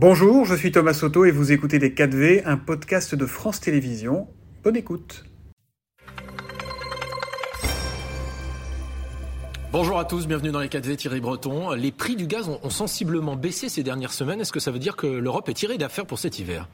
Bonjour, je suis Thomas Soto et vous écoutez Les 4V, un podcast de France Télévisions. Bonne écoute. Bonjour à tous, bienvenue dans les 4V, Thierry Breton. Les prix du gaz ont, sensiblement baissé ces dernières semaines. Est-ce que ça veut dire que l'Europe est tirée d'affaire pour cet hiver?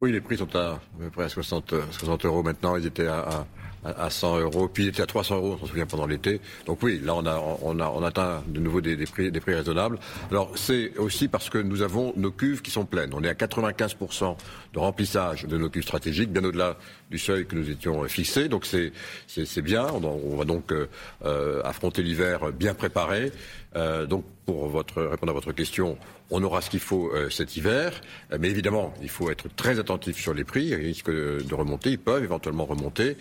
Oui, les prix sont à, à peu près à 60, 60 euros maintenant. Ils étaient à, à 100 euros, puis il était à 300 euros, on s'en souvient, pendant l'été. Donc oui, là, on a, on atteint de nouveau des, prix, raisonnables. Alors, c'est aussi parce que nous avons nos cuves qui sont pleines. On est à 95% de remplissage de nos cuves stratégiques, bien au-delà du seuil que nous étions fixés. Donc c'est, c'est, bien. On, va donc euh, euh, affronter l'hiver bien préparé. Euh, donc, pour votre, répondre à votre question, on aura ce qu'il faut cet hiver. Mais évidemment, il faut être très attentif sur les prix. Ils risquent de remonter. Ils peuvent éventuellement remonter,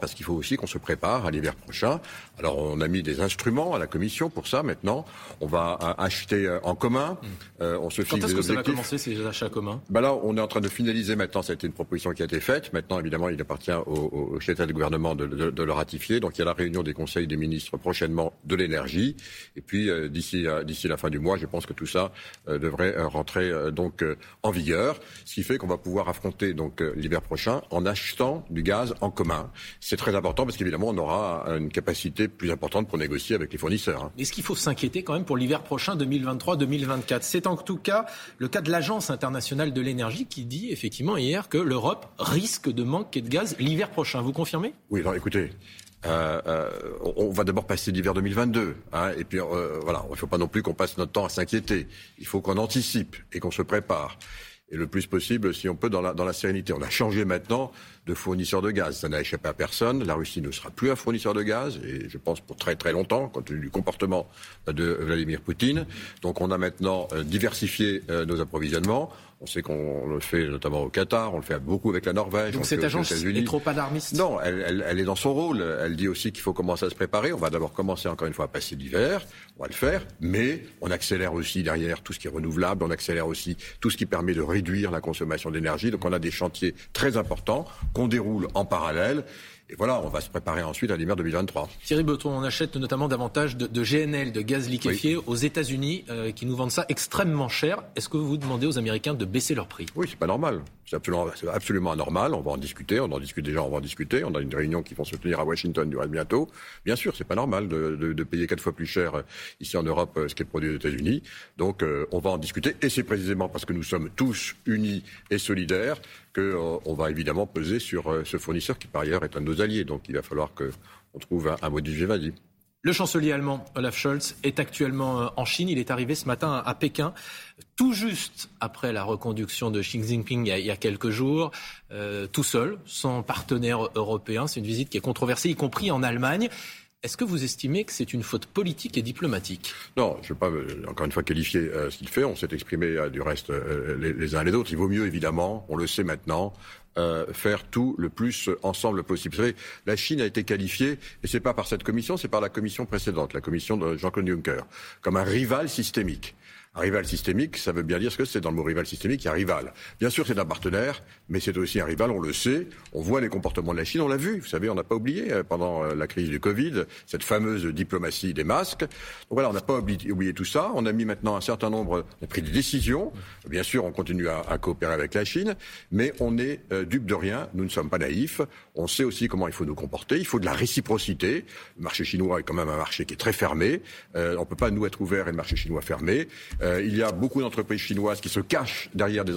parce qu'il faut aussi qu'on se prépare à l'hiver prochain. Alors, on a mis des instruments à la Commission pour ça maintenant. On va acheter en commun. Mmh. on se fixe Quand est-ce que ça va commencer ces achats communs? Ben Là, on est en train de finaliser maintenant. Ça a été une proposition qui a été faite. Maintenant, évidemment, il appartient au, au chef de gouvernement de, de, de, le ratifier. Donc, il y a la réunion des conseils des ministres prochainement de l'énergie. Et puis, d'ici d'ici la fin du mois, je pense que tout ça euh, devrait euh, rentrer euh, donc en vigueur, ce qui fait qu'on va pouvoir affronter donc l'hiver prochain en achetant du gaz en commun. C'est très important parce qu'évidemment on aura une capacité plus importante pour négocier avec les fournisseurs. Hein. Est-ce qu'il faut s'inquiéter quand même pour l'hiver prochain 2023-2024 C'est en tout cas le cas de l'Agence internationale de l'énergie qui dit effectivement hier que l'Europe risque de manquer de gaz l'hiver prochain. Vous confirmez? Oui, alors écoutez, euh, euh, on va d'abord passer l'hiver 2022. Hein, et puis euh, voilà, il ne faut pas non plus qu'on passe notre temps à s'inquiéter. Il faut qu'on anticipe et qu'on se prépare. Et le plus possible, si on peut, dans la, dans la sérénité. On a changé maintenant de fournisseur de gaz. Ça n'a échappé à personne. La Russie ne sera plus un fournisseur de gaz, et je pense pour très très longtemps, compte tenu du comportement de Vladimir Poutine. Donc on a maintenant diversifié nos approvisionnements. On sait qu'on le fait notamment au Qatar, on le fait beaucoup avec la Norvège. Donc cette agence est trop alarmiste? Non, elle, est dans son rôle. Elle dit aussi qu'il faut commencer à se préparer. On va d'abord commencer encore une fois à passer l'hiver, on va le faire, mais on accélère aussi derrière tout ce qui est renouvelable, on accélère aussi tout ce qui permet de réduire la consommation d'énergie. Donc on a des chantiers très importants qu'on déroule en parallèle. Et voilà, on va se préparer ensuite à l'hiver 2023. Thierry Breton, on achète notamment davantage de, GNL, de gaz liquéfié, aux États-Unis, euh, qui nous vendent ça extrêmement cher. Est-ce que vous demandez aux Américains de baisser leur prix? Oui, c'est pas normal. C'est absolument, absolument anormal. On va en discuter. On en discute déjà. On va en discuter. On a une réunion qui va se tenir à Washington du bientôt. Bien sûr, c'est pas normal de, payer quatre fois plus cher euh, ici en Europe euh, ce qui est produit aux États-Unis. Donc, on va en discuter. Et c'est précisément parce que nous sommes tous unis et solidaires qu'on euh, va évidemment peser sur euh, ce fournisseur qui, par ailleurs, est un de nos alliés. Donc il va falloir qu'on trouve un, un modus vivendi. Le chancelier allemand Olaf Scholz est actuellement euh, en Chine. Il est arrivé ce matin à Pékin, tout juste après la reconduction de Xi Jinping il y a, quelques jours, tout seul, sans partenaire européen. C'est une visite qui est controversée, y compris en Allemagne. Est-ce que vous estimez que c'est une faute politique et diplomatique? Non, je ne vais pas, euh, encore une fois, qualifier euh, ce qu'il fait. On s'est exprimé euh, du reste les, les, uns et les autres. Il vaut mieux, évidemment, on le sait maintenant, faire tout le plus ensemble possible. Vous savez, la Chine a été qualifiée, et c'est pas par cette commission, c'est par la commission précédente, la commission de Jean-Claude Juncker, comme un rival systémique. Un rival systémique, ça veut bien dire ce que c'est dans le mot rival systémique, il y a rival. Bien sûr, c'est un partenaire, mais c'est aussi un rival, on le sait. On voit les comportements de la Chine, on l'a vu. Vous savez, on n'a pas oublié euh, pendant euh, la crise du Covid cette fameuse diplomatie des masques. Donc voilà, on n'a pas oublié, tout ça. On a mis maintenant un certain nombre, on a pris des décisions. Bien sûr, on continue à, coopérer avec la Chine, mais on est euh, dupe de rien. Nous ne sommes pas naïfs. On sait aussi comment il faut nous comporter. Il faut de la réciprocité. Le marché chinois est quand même un marché qui est très fermé. on ne peut pas nous être ouvert et le marché chinois fermé. Euh, il y a beaucoup d'entreprises chinoises qui se cachent derrière des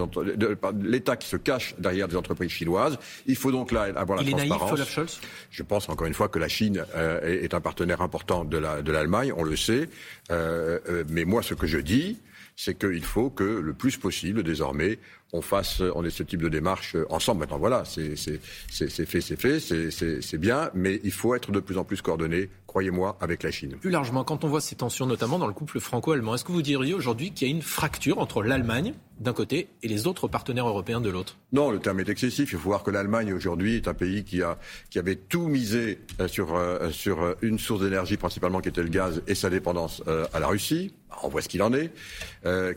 l'État qui se cache derrière des entreprises chinoises. Il faut donc là avoir la il transparence. Est naïf, Scholz? Je pense encore une fois que la Chine euh, est, un partenaire important de l'Allemagne, on le sait. Euh, mais moi, ce que je dis, c'est qu'il faut que le plus possible désormais on fasse, on ait ce type de démarche ensemble. Maintenant, voilà, c'est fait, c'est fait, c'est bien, mais il faut être de plus en plus coordonné, croyez-moi, avec la Chine. Plus largement, quand on voit ces tensions, notamment dans le couple franco-allemand, est-ce que vous diriez aujourd'hui qu'il y a une fracture entre l'Allemagne d'un côté et les autres partenaires européens de l'autre? Non, le terme est excessif. Il faut voir que l'Allemagne aujourd'hui est un pays qui, a, qui avait tout misé euh, sur, euh, sur une source d'énergie principalement qui était le gaz et sa dépendance euh, à la Russie. On voit ce qu'il en est.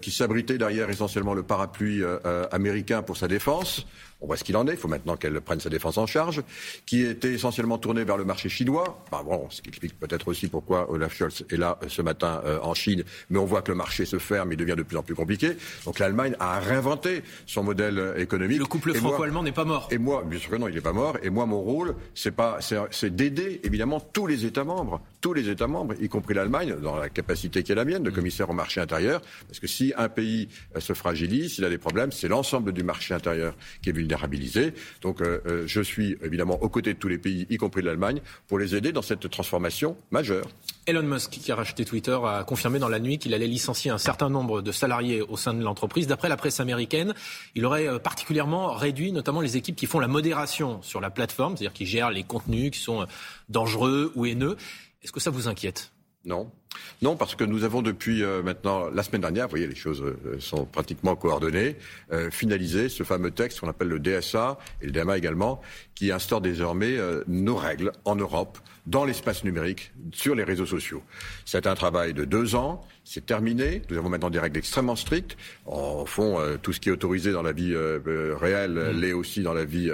qui s'abritait derrière essentiellement le parapluie américain pour sa défense. On voit ce qu'il en est, il faut maintenant qu'elle prenne sa défense en charge, qui était essentiellement tournée vers le marché chinois. bon, ce qui explique peut-être aussi pourquoi Olaf Scholz est là ce matin en Chine, mais on voit que le marché se ferme, il devient de plus en plus compliqué. Donc l'Allemagne a réinventé son modèle économique. Le couple franco-allemand n'est pas mort. Et moi, bien sûr que non, il n'est pas mort. Et moi, mon rôle, c'est pas, c'est d'aider évidemment tous les États membres, tous les États membres, y compris l'Allemagne, dans la capacité qui est la mienne de commissaire au marché intérieur, parce que si un pays euh, se fragilise, s'il a des problèmes, c'est l'ensemble du marché intérieur qui est vulnérabilisé. Donc, euh, euh, je suis évidemment aux côtés de tous les pays, y compris l'Allemagne, pour les aider dans cette transformation majeure. Elon Musk, qui a racheté Twitter, a confirmé dans la nuit qu'il allait licencier un certain nombre de salariés au sein de l'entreprise. D'après la presse américaine, il aurait particulièrement réduit notamment les équipes qui font la modération sur la plateforme, c'est-à-dire qui gèrent les contenus qui sont dangereux ou haineux. Est-ce que ça vous inquiète? Non. Non, parce que nous avons depuis euh, maintenant, la semaine dernière, vous voyez, les choses euh, sont pratiquement coordonnées, euh, finalisé ce fameux texte qu'on appelle le DSA et le DMA également, qui instaure désormais nos règles en Europe, dans l'espace numérique, sur les réseaux sociaux. C'est un travail de deux ans c'est terminé. Nous avons maintenant des règles extrêmement strictes. En fond, tout ce qui est autorisé dans la vie réelle mm. l'est aussi dans la vie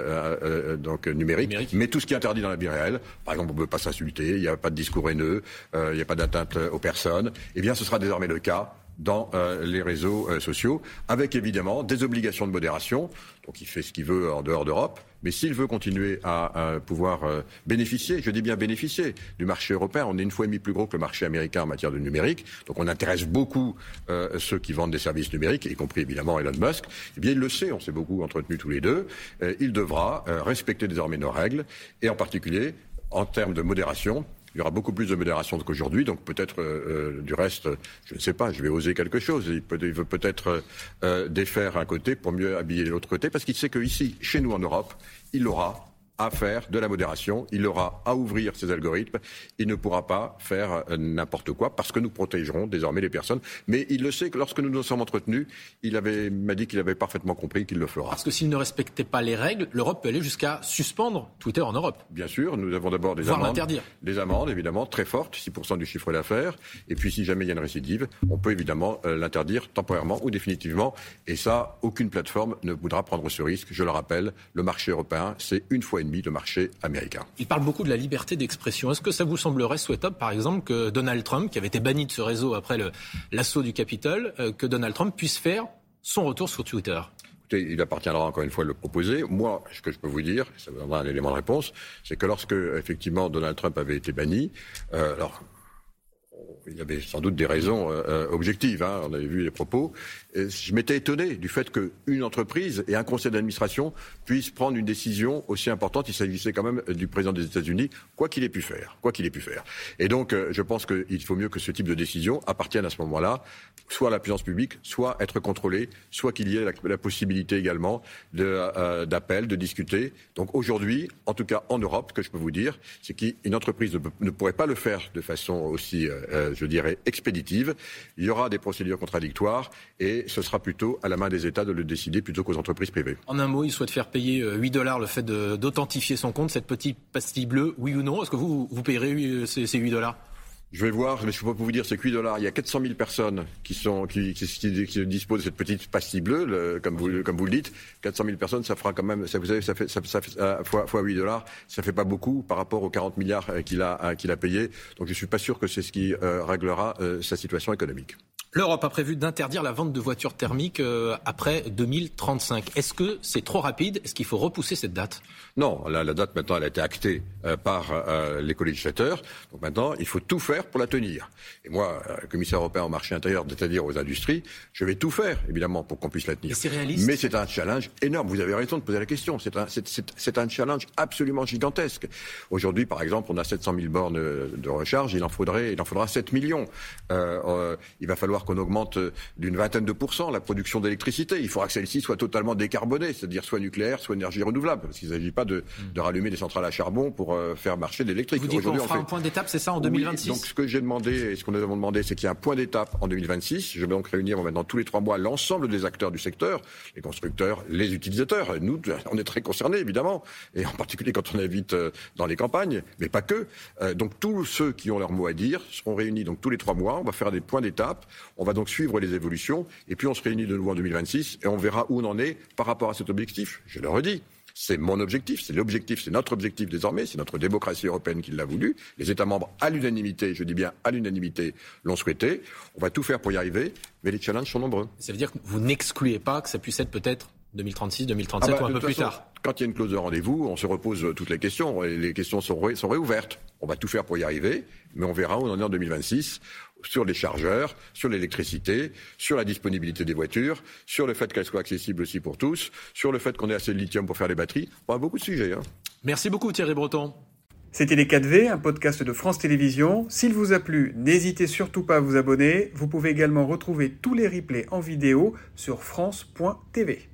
donc numérique. Mais tout ce qui est interdit dans la vie réelle, par exemple, on ne peut pas s'insulter, il n'y a pas de discours haineux, il n'y a pas d'atteinte aux personnes. Eh bien, ce sera désormais le cas dans les réseaux sociaux, avec évidemment des obligations de modération. Donc, il fait ce qu'il veut en dehors d'Europe mais s'il veut continuer à, pouvoir euh, bénéficier, je dis bien bénéficier du marché européen, on est une fois et demie plus gros que le marché américain en matière de numérique, donc on intéresse beaucoup euh, ceux qui vendent des services numériques, y compris évidemment Elon Musk. Eh bien, il le sait, on s'est beaucoup entretenu tous les deux. Euh, il devra respecter désormais nos règles, et en particulier en termes de modération, il y aura beaucoup plus de modération qu'aujourd'hui, donc peut-être euh, euh, du reste, je ne sais pas, je vais oser quelque chose. Il, peut, veut peut-être euh, défaire un côté pour mieux habiller l'autre côté, parce qu'il sait qu'ici, chez nous en Europe, il l'aura à faire de la modération, il aura à ouvrir ses algorithmes, il ne pourra pas faire euh, n'importe quoi parce que nous protégerons désormais les personnes. Mais il le sait que lorsque nous nous sommes entretenus, il m'a dit qu'il avait parfaitement compris qu'il le fera. Parce que s'il ne respectait pas les règles, l'Europe peut aller jusqu'à suspendre Twitter en Europe. Bien sûr, nous avons d'abord des amendes. Des amendes, évidemment, très fortes, 6% du chiffre d'affaires. Et puis si jamais il y a une récidive, on peut évidemment euh, l'interdire temporairement ou définitivement. Et ça, aucune plateforme ne voudra prendre ce risque. Je le rappelle, le marché européen, c'est une fois de marché américain. Il parle beaucoup de la liberté d'expression. Est-ce que ça vous semblerait souhaitable, par exemple, que Donald Trump, qui avait été banni de ce réseau après l'assaut du Capitole, euh, que Donald Trump puisse faire son retour sur Twitter? Écoutez, il appartiendra encore une fois de le proposer. Moi, ce que je peux vous dire, ça vous donnera un élément de réponse, c'est que lorsque effectivement Donald Trump avait été banni, euh, alors il y avait sans doute des raisons euh, euh, objectives, hein, on avait vu les propos. je m'étais étonné du fait qu'une entreprise et un conseil d'administration puissent prendre une décision aussi importante. Il s'agissait quand même du président des États-Unis, quoi qu'il ait pu faire, quoi qu'il ait pu faire. Et donc, euh, je pense qu'il faut mieux que ce type de décision appartienne à ce moment-là, soit à la puissance publique, soit être contrôlé, soit qu'il y ait la, possibilité également d'appel, de, discuter. Donc aujourd'hui, en tout cas en Europe, ce que je peux vous dire, c'est qu'une entreprise ne, pourrait pas le faire de façon aussi je dirais, expéditive. Il y aura des procédures contradictoires et ce sera plutôt à la main des États de le décider plutôt qu'aux entreprises privées. En un mot, il souhaite faire payer 8 euh, dollars le fait d'authentifier son compte, cette petite pastille bleue, oui ou non Est-ce que vous, vous payerez euh, ces, ces 8 dollars? Je vais voir, mais je peux pas vous dire c'est 8 dollars. Il y a 400 000 personnes qui sont qui, disposent de cette petite pastille bleue, comme vous comme vous le dites. 400 000 personnes, ça fera quand même, vous savez, ça fait ça, fait, fois, fois 8 dollars, ça fait pas beaucoup par rapport aux 40 milliards euh, qu'il a euh, qu'il a payé. Donc je suis pas sûr que c'est ce qui euh, réglera sa situation économique. L'Europe a prévu d'interdire la vente de voitures thermiques euh, après 2035. Est-ce que c'est trop rapide? Est-ce qu'il faut repousser cette date? Non, la, date maintenant elle a été actée euh, par euh, les co-législateurs. Donc maintenant, il faut tout faire pour la tenir. Et moi, commissaire européen au marché intérieur, c'est-à-dire aux industries, je vais tout faire évidemment pour qu'on puisse la tenir. C'est réaliste. Mais c'est un challenge énorme. Vous avez raison de poser la question. C'est un, c'est, un challenge absolument gigantesque. Aujourd'hui, par exemple, on a 700 000 bornes de recharge. Il en faudrait, il en faudra 7 millions. il va falloir qu'on augmente euh, d'une vingtaine de pourcents la production d'électricité. Il faudra que celle-ci soit totalement décarbonée, c'est-à-dire soit nucléaire, soit énergie renouvelable, parce qu'il ne s'agit pas de, de, rallumer des centrales à charbon pour euh, faire marcher l'électrique. Vous dites qu'on fera un point d'étape, c'est ça, en 2026 Donc ce que j'ai demandé et ce qu'on nous avons demandé, c'est qu'il y ait un point d'étape en 2026. Je vais donc réunir maintenant tous les trois mois l'ensemble des acteurs du secteur, les constructeurs, les utilisateurs. Nous, on est très concernés, évidemment, et en particulier quand on habite euh, dans les campagnes, mais pas que. Donc tous ceux qui ont leur mot à dire seront réunis donc tous les trois mois. On va faire des points d'étape. On va donc suivre les évolutions et puis on se réunit de nouveau en 2026 et on verra où on en est par rapport à cet objectif. Je le redis. C'est mon objectif, c'est l'objectif, c'est notre objectif désormais, c'est notre démocratie européenne qui l'a voulu. Les États membres, à l'unanimité, je dis bien à l'unanimité, l'ont souhaité. On va tout faire pour y arriver, mais les challenges sont nombreux. Ça veut dire que vous n'excluez pas que ça puisse être peut-être 2036, 2037 ah bah, ou un peu plus tard Quand il y a une clause de rendez-vous, on se repose toutes les questions, et les questions sont, sont réouvertes. On va tout faire pour y arriver, mais on verra où on en est en 2026 sur les chargeurs, sur l'électricité, sur la disponibilité des voitures, sur le fait qu'elles soient accessibles aussi pour tous, sur le fait qu'on ait assez de lithium pour faire les batteries. On a beaucoup de sujets. Hein. Merci beaucoup Thierry Breton. C'était Les 4V, un podcast de France Télévisions. S'il vous a plu, n'hésitez surtout pas à vous abonner. Vous pouvez également retrouver tous les replays en vidéo sur France.tv.